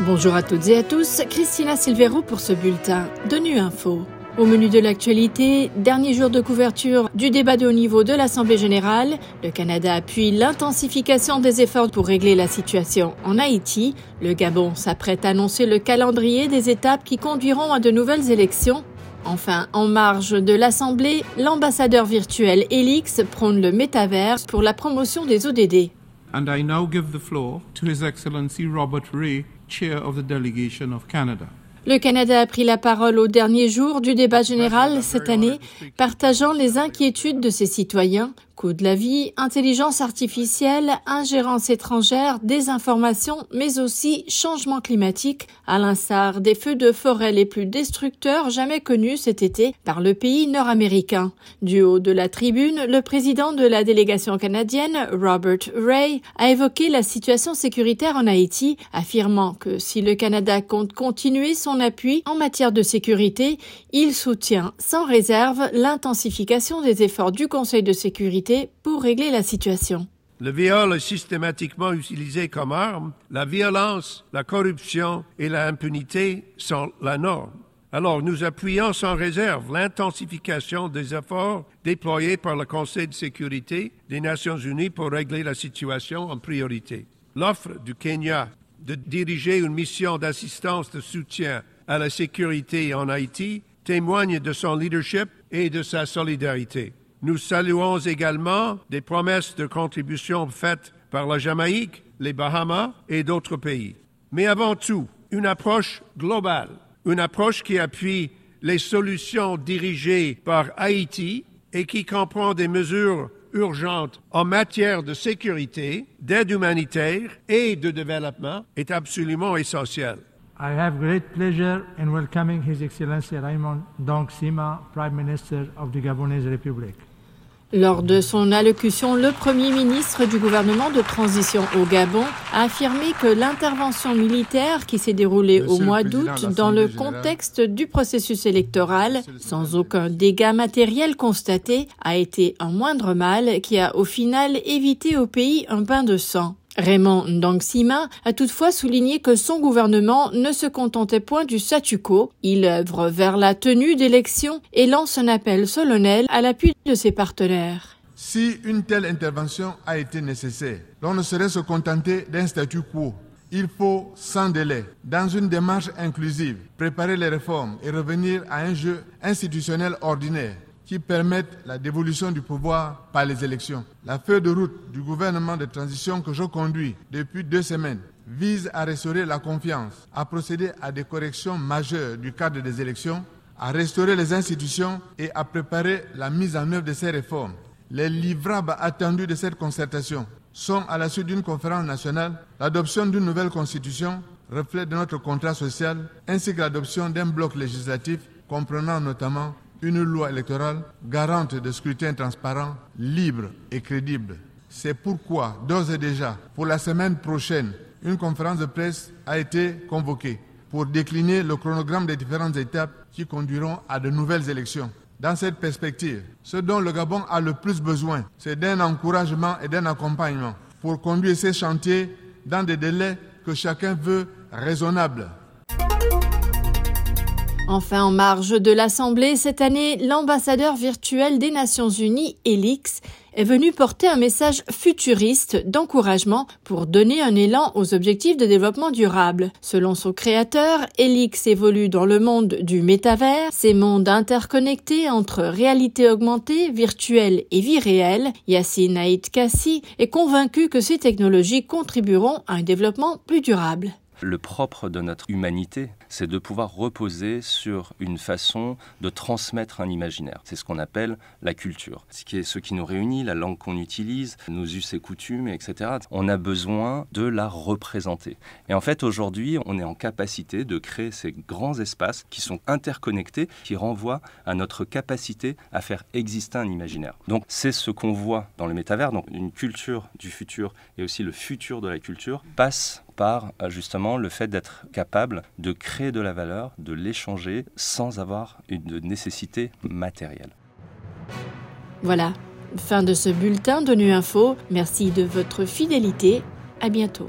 Bonjour à toutes et à tous, Christina Silvero pour ce bulletin de Nu Info. Au menu de l'actualité, dernier jour de couverture du débat de haut niveau de l'Assemblée générale, le Canada appuie l'intensification des efforts pour régler la situation en Haïti. Le Gabon s'apprête à annoncer le calendrier des étapes qui conduiront à de nouvelles élections. Enfin, en marge de l'Assemblée, l'ambassadeur virtuel Elix prône le métaverse pour la promotion des ODD. And I now give the floor to His Excellency Robert Ray, Chair of the Delegation of Canada. Le Canada a pris la parole au dernier jour du débat général cette année, partageant les inquiétudes de ses citoyens Coût de la vie, intelligence artificielle, ingérence étrangère, désinformation, mais aussi changement climatique, à l'instar des feux de forêt les plus destructeurs jamais connus cet été par le pays nord-américain. Du haut de la tribune, le président de la délégation canadienne, Robert Ray, a évoqué la situation sécuritaire en Haïti, affirmant que si le Canada compte continuer son appui en matière de sécurité, il soutient sans réserve l'intensification des efforts du Conseil de sécurité pour régler la situation. Le viol est systématiquement utilisé comme arme. La violence, la corruption et l'impunité sont la norme. Alors nous appuyons sans réserve l'intensification des efforts déployés par le Conseil de sécurité des Nations Unies pour régler la situation en priorité. L'offre du Kenya de diriger une mission d'assistance de soutien à la sécurité en Haïti témoigne de son leadership et de sa solidarité. Nous saluons également des promesses de contribution faites par la Jamaïque, les Bahamas et d'autres pays. Mais avant tout, une approche globale, une approche qui appuie les solutions dirigées par Haïti et qui comprend des mesures urgentes en matière de sécurité, d'aide humanitaire et de développement est absolument essentielle. I have great pleasure in welcoming His Excellency Raymond Dong Sima, Prime Minister of the Gabonese Republic. Lors de son allocution, le Premier ministre du gouvernement de transition au Gabon a affirmé que l'intervention militaire qui s'est déroulée au mois d'août dans le contexte du processus électoral, sans aucun dégât matériel constaté, a été un moindre mal qui a au final évité au pays un bain de sang. Raymond Ndangsima a toutefois souligné que son gouvernement ne se contentait point du statu quo. Il œuvre vers la tenue d'élections et lance un appel solennel à l'appui de ses partenaires. Si une telle intervention a été nécessaire, l'on ne saurait se contenter d'un statu quo. Il faut, sans délai, dans une démarche inclusive, préparer les réformes et revenir à un jeu institutionnel ordinaire qui permettent la dévolution du pouvoir par les élections. La feuille de route du gouvernement de transition que je conduis depuis deux semaines vise à restaurer la confiance, à procéder à des corrections majeures du cadre des élections, à restaurer les institutions et à préparer la mise en œuvre de ces réformes. Les livrables attendus de cette concertation sont, à la suite d'une conférence nationale, l'adoption d'une nouvelle constitution, reflet de notre contrat social, ainsi que l'adoption d'un bloc législatif comprenant notamment une loi électorale garante de scrutin transparent, libre et crédible. C'est pourquoi, d'ores et déjà, pour la semaine prochaine, une conférence de presse a été convoquée pour décliner le chronogramme des différentes étapes qui conduiront à de nouvelles élections. Dans cette perspective, ce dont le Gabon a le plus besoin, c'est d'un encouragement et d'un accompagnement pour conduire ces chantiers dans des délais que chacun veut raisonnables. Enfin, en marge de l'Assemblée, cette année, l'ambassadeur virtuel des Nations Unies, Elix, est venu porter un message futuriste d'encouragement pour donner un élan aux objectifs de développement durable. Selon son créateur, Elix évolue dans le monde du métavers, ces mondes interconnectés entre réalité augmentée, virtuelle et vie réelle. Yassine Haït Kassi est convaincu que ces technologies contribueront à un développement plus durable. Le propre de notre humanité, c'est de pouvoir reposer sur une façon de transmettre un imaginaire. C'est ce qu'on appelle la culture. Ce qui est ce qui nous réunit, la langue qu'on utilise, nos us et coutumes, etc. On a besoin de la représenter. Et en fait, aujourd'hui, on est en capacité de créer ces grands espaces qui sont interconnectés, qui renvoient à notre capacité à faire exister un imaginaire. Donc, c'est ce qu'on voit dans le métavers. Donc, une culture du futur et aussi le futur de la culture passe par euh, justement le fait d'être capable de créer de la valeur, de l'échanger sans avoir une nécessité matérielle. Voilà, fin de ce bulletin de Info. Merci de votre fidélité. À bientôt.